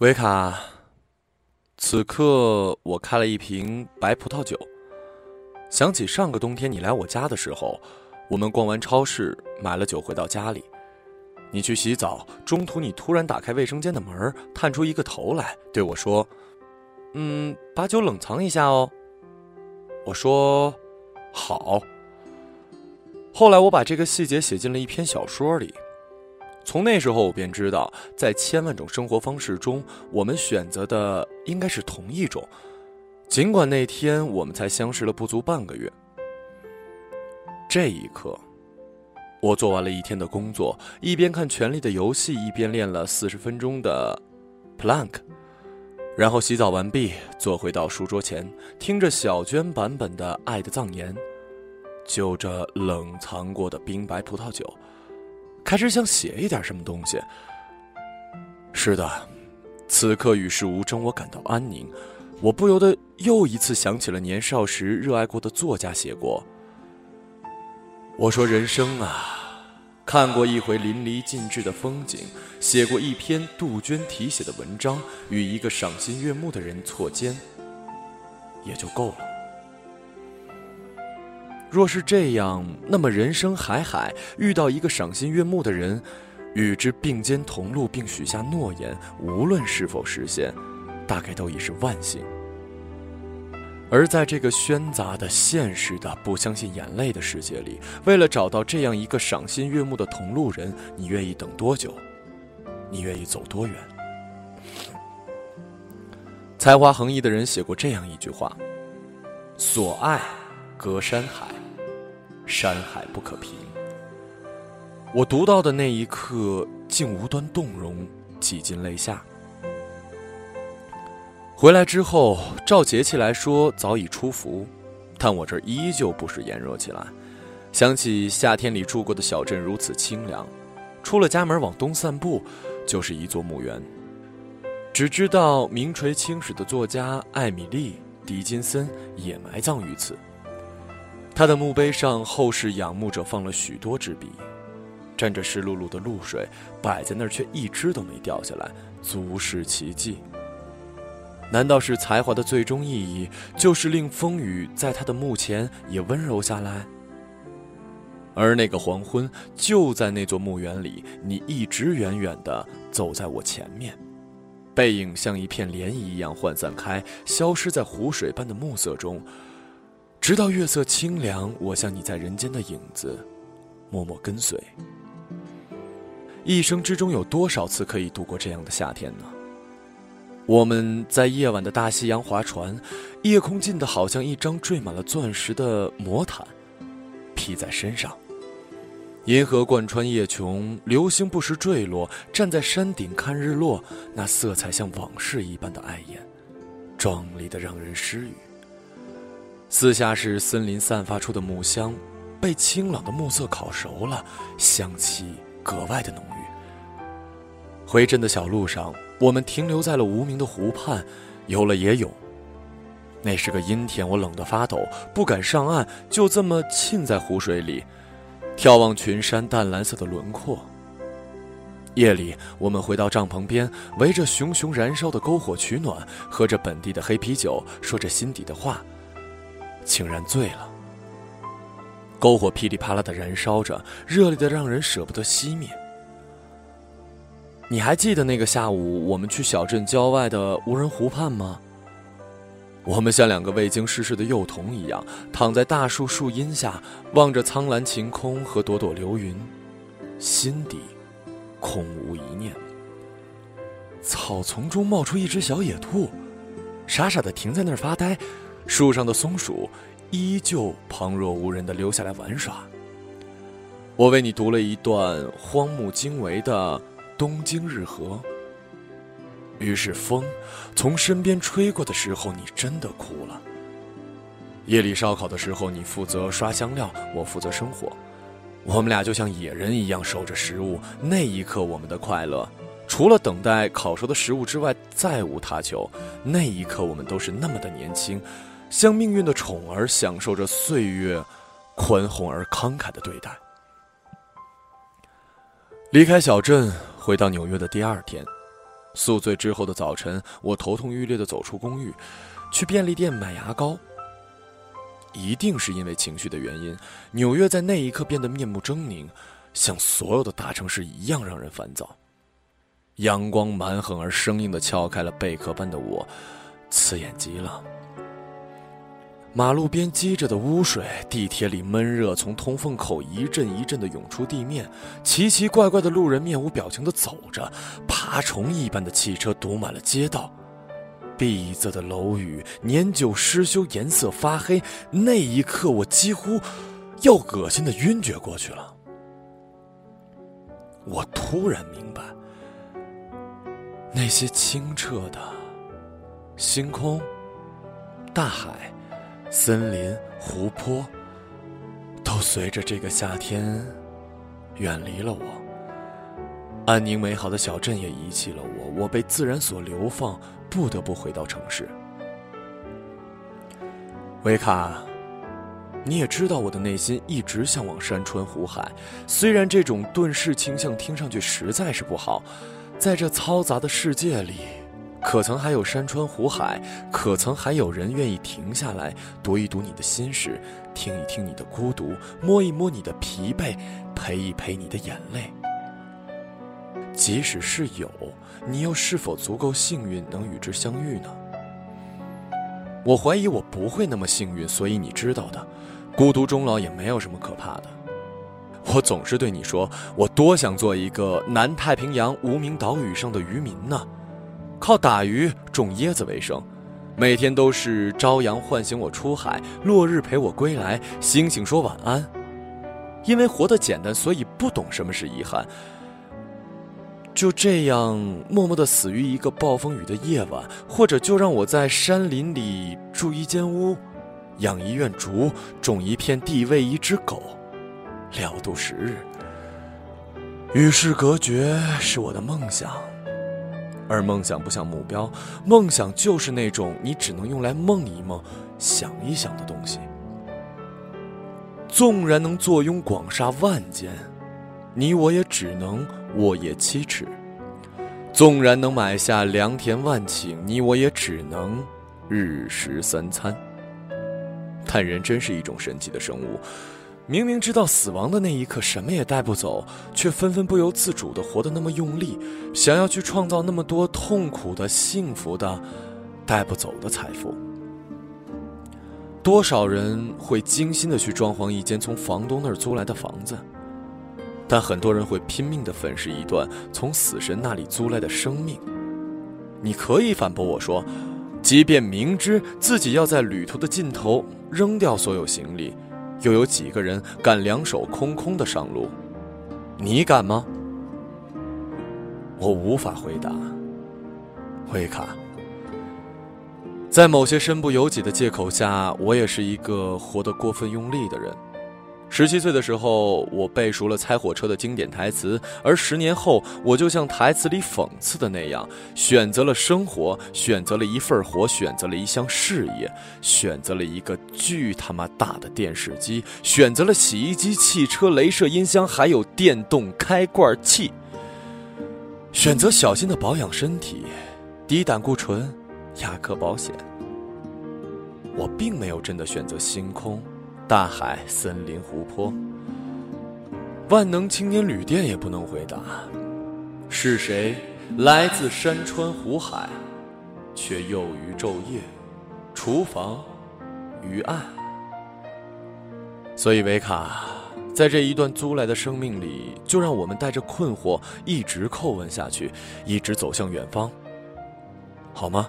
维卡，此刻我开了一瓶白葡萄酒。想起上个冬天你来我家的时候，我们逛完超市买了酒回到家里。你去洗澡，中途你突然打开卫生间的门，探出一个头来对我说：“嗯，把酒冷藏一下哦。”我说：“好。”后来我把这个细节写进了一篇小说里。从那时候我便知道，在千万种生活方式中，我们选择的应该是同一种。尽管那天我们才相识了不足半个月。这一刻，我做完了一天的工作，一边看《权力的游戏》，一边练了四十分钟的 plank，然后洗澡完毕，坐回到书桌前，听着小娟版本的《爱的葬言》，就着冷藏过的冰白葡萄酒。开始想写一点什么东西。是的，此刻与世无争，我感到安宁。我不由得又一次想起了年少时热爱过的作家写过。我说：“人生啊，看过一回淋漓尽致的风景，写过一篇杜鹃题写的文章，与一个赏心悦目的人错肩，也就够了。”若是这样，那么人生海海，遇到一个赏心悦目的人，与之并肩同路，并许下诺言，无论是否实现，大概都已是万幸。而在这个喧杂的、现实的、不相信眼泪的世界里，为了找到这样一个赏心悦目的同路人，你愿意等多久？你愿意走多远？才华横溢的人写过这样一句话：“所爱，隔山海。”山海不可平。我读到的那一刻，竟无端动容，几近泪下。回来之后，照节气来说早已出伏，但我这依旧不时炎热起来。想起夏天里住过的小镇如此清凉，出了家门往东散步，就是一座墓园。只知道名垂青史的作家艾米丽·狄金森也埋葬于此。他的墓碑上，后世仰慕者放了许多支笔，沾着湿漉漉的露水，摆在那儿却一支都没掉下来，足是奇迹。难道是才华的最终意义，就是令风雨在他的墓前也温柔下来？而那个黄昏，就在那座墓园里，你一直远远地走在我前面，背影像一片涟漪一样涣散开，消失在湖水般的暮色中。直到月色清凉，我像你在人间的影子，默默跟随。一生之中有多少次可以度过这样的夏天呢？我们在夜晚的大西洋划船，夜空近的好像一张缀满了钻石的魔毯，披在身上。银河贯穿夜穹，流星不时坠落。站在山顶看日落，那色彩像往事一般的碍眼，壮丽的让人失语。四下是森林散发出的木香，被清朗的暮色烤熟了，香气格外的浓郁。回镇的小路上，我们停留在了无名的湖畔，游了野泳。那是个阴天，我冷得发抖，不敢上岸，就这么浸在湖水里，眺望群山淡蓝色的轮廓。夜里，我们回到帐篷边，围着熊熊燃烧的篝火取暖，喝着本地的黑啤酒，说着心底的话。竟然醉了。篝火噼里啪啦的燃烧着，热烈的让人舍不得熄灭。你还记得那个下午，我们去小镇郊外的无人湖畔吗？我们像两个未经世事的幼童一样，躺在大树树荫下，望着苍蓝晴空和朵朵流云，心底空无一念。草丛中冒出一只小野兔，傻傻的停在那儿发呆。树上的松鼠依旧旁若无人的留下来玩耍。我为你读了一段荒木经惟的《东京日和》。于是风从身边吹过的时候，你真的哭了。夜里烧烤的时候，你负责刷香料，我负责生火。我们俩就像野人一样守着食物。那一刻，我们的快乐除了等待烤熟的食物之外，再无他求。那一刻，我们都是那么的年轻。像命运的宠儿，享受着岁月宽宏而慷慨的对待。离开小镇，回到纽约的第二天，宿醉之后的早晨，我头痛欲裂的走出公寓，去便利店买牙膏。一定是因为情绪的原因，纽约在那一刻变得面目狰狞，像所有的大城市一样让人烦躁。阳光蛮横而生硬的敲开了贝壳般的我，刺眼极了。马路边积着的污水，地铁里闷热从通风口一阵一阵的涌出地面，奇奇怪怪的路人面无表情的走着，爬虫一般的汽车堵满了街道，闭塞的楼宇年久失修，颜色发黑。那一刻，我几乎要恶心的晕厥过去了。我突然明白，那些清澈的星空、大海。森林、湖泊，都随着这个夏天远离了我。安宁美好的小镇也遗弃了我，我被自然所流放，不得不回到城市。维卡，你也知道我的内心一直向往山川湖海，虽然这种遁世倾向听上去实在是不好，在这嘈杂的世界里。可曾还有山川湖海？可曾还有人愿意停下来读一读你的心事，听一听你的孤独，摸一摸你的疲惫，陪一陪你的眼泪？即使是有，你又是否足够幸运能与之相遇呢？我怀疑我不会那么幸运，所以你知道的，孤独终老也没有什么可怕的。我总是对你说，我多想做一个南太平洋无名岛屿上的渔民呢。靠打鱼、种椰子为生，每天都是朝阳唤醒我出海，落日陪我归来，星星说晚安。因为活得简单，所以不懂什么是遗憾。就这样默默的死于一个暴风雨的夜晚，或者就让我在山林里住一间屋，养一院竹，种一片地，喂一只狗，了度时日。与世隔绝是我的梦想。而梦想不像目标，梦想就是那种你只能用来梦一梦、想一想的东西。纵然能坐拥广厦万间，你我也只能卧夜七尺；纵然能买下良田万顷，你我也只能日食三餐。但人真是一种神奇的生物。明明知道死亡的那一刻什么也带不走，却纷纷不由自主地活得那么用力，想要去创造那么多痛苦的、幸福的、带不走的财富。多少人会精心地去装潢一间从房东那儿租来的房子，但很多人会拼命地粉饰一段从死神那里租来的生命。你可以反驳我说，即便明知自己要在旅途的尽头扔掉所有行李。又有几个人敢两手空空的上路？你敢吗？我无法回答。维卡，在某些身不由己的借口下，我也是一个活得过分用力的人。十七岁的时候，我背熟了《猜火车》的经典台词，而十年后，我就像台词里讽刺的那样，选择了生活，选择了一份活，选择了一项事业，选择了一个巨他妈大的电视机，选择了洗衣机、汽车、镭射音箱，还有电动开罐器。选择小心的保养身体，低胆固醇，牙科保险。我并没有真的选择星空。大海、森林、湖泊，万能青年旅店也不能回答。是谁来自山川湖海，却又于昼夜，厨房于岸？所以维卡，在这一段租来的生命里，就让我们带着困惑一直叩问下去，一直走向远方，好吗？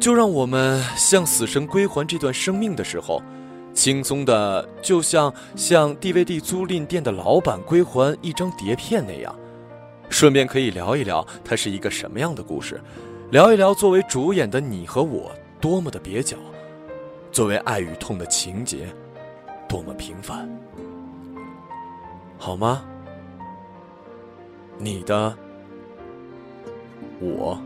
就让我们向死神归还这段生命的时候。轻松的，就像向 DVD 租赁店的老板归还一张碟片那样，顺便可以聊一聊它是一个什么样的故事，聊一聊作为主演的你和我多么的蹩脚，作为爱与痛的情节多么平凡，好吗？你的，我。